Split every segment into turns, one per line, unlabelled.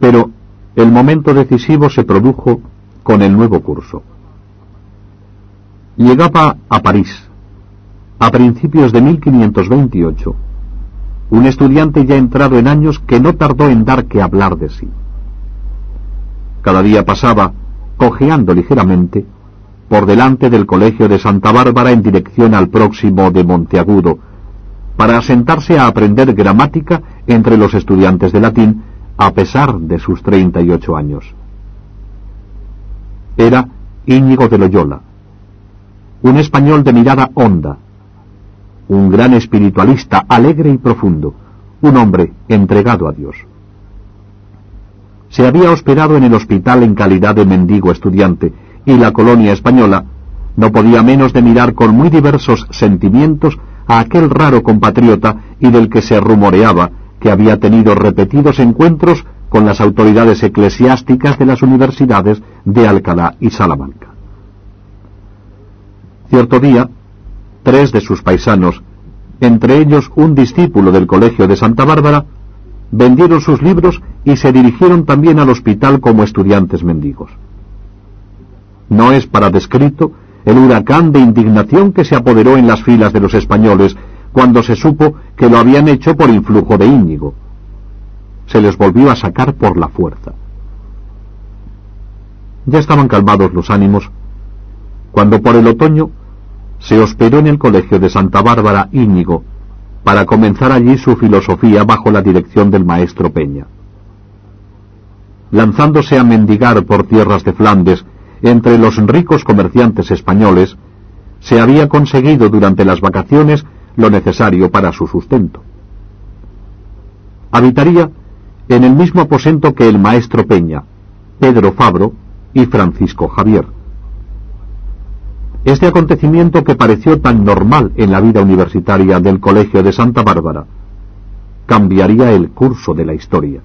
Pero el momento decisivo se produjo con el nuevo curso. Llegaba a París, a principios de 1528, un estudiante ya entrado en años que no tardó en dar que hablar de sí. Cada día pasaba, cojeando ligeramente, por delante del colegio de Santa Bárbara en dirección al próximo de Monteagudo, para asentarse a aprender gramática entre los estudiantes de latín a pesar de sus 38 años. Era Íñigo de Loyola, un español de mirada honda, un gran espiritualista alegre y profundo, un hombre entregado a Dios. Se había hospedado en el hospital en calidad de mendigo estudiante y la colonia española no podía menos de mirar con muy diversos sentimientos a aquel raro compatriota y del que se rumoreaba que había tenido repetidos encuentros con las autoridades eclesiásticas de las universidades de Alcalá y Salamanca. Cierto día, tres de sus paisanos, entre ellos un discípulo del Colegio de Santa Bárbara, vendieron sus libros y se dirigieron también al hospital como estudiantes mendigos. No es para descrito el huracán de indignación que se apoderó en las filas de los españoles cuando se supo que lo habían hecho por influjo de Íñigo. Se les volvió a sacar por la fuerza. Ya estaban calmados los ánimos cuando por el otoño se hospedó en el colegio de Santa Bárbara Íñigo para comenzar allí su filosofía bajo la dirección del maestro Peña. Lanzándose a mendigar por tierras de Flandes entre los ricos comerciantes españoles, se había conseguido durante las vacaciones lo necesario para su sustento. Habitaría en el mismo aposento que el maestro Peña, Pedro Fabro y Francisco Javier. Este acontecimiento que pareció tan normal en la vida universitaria del Colegio de Santa Bárbara cambiaría el curso de la historia.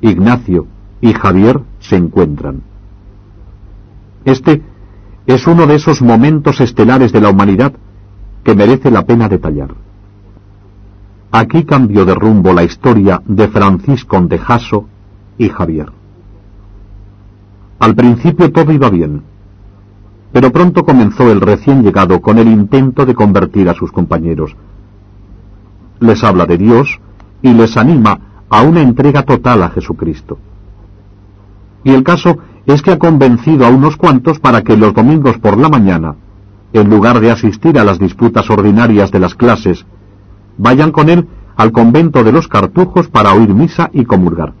Ignacio y Javier se encuentran. Este es uno de esos momentos estelares de la humanidad que merece la pena detallar. Aquí cambió de rumbo la historia de Francisco de Jaso y Javier. Al principio todo iba bien, pero pronto comenzó el recién llegado con el intento de convertir a sus compañeros. Les habla de Dios y les anima a una entrega total a Jesucristo. Y el caso es que ha convencido a unos cuantos para que los domingos por la mañana, en lugar de asistir a las disputas ordinarias de las clases, vayan con él al convento de los cartujos para oír misa y comulgar.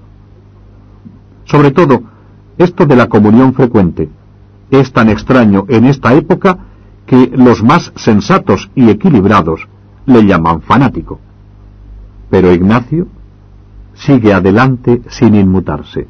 Sobre todo, esto de la comunión frecuente, es tan extraño en esta época que los más sensatos y equilibrados le llaman fanático. Pero Ignacio sigue adelante sin inmutarse.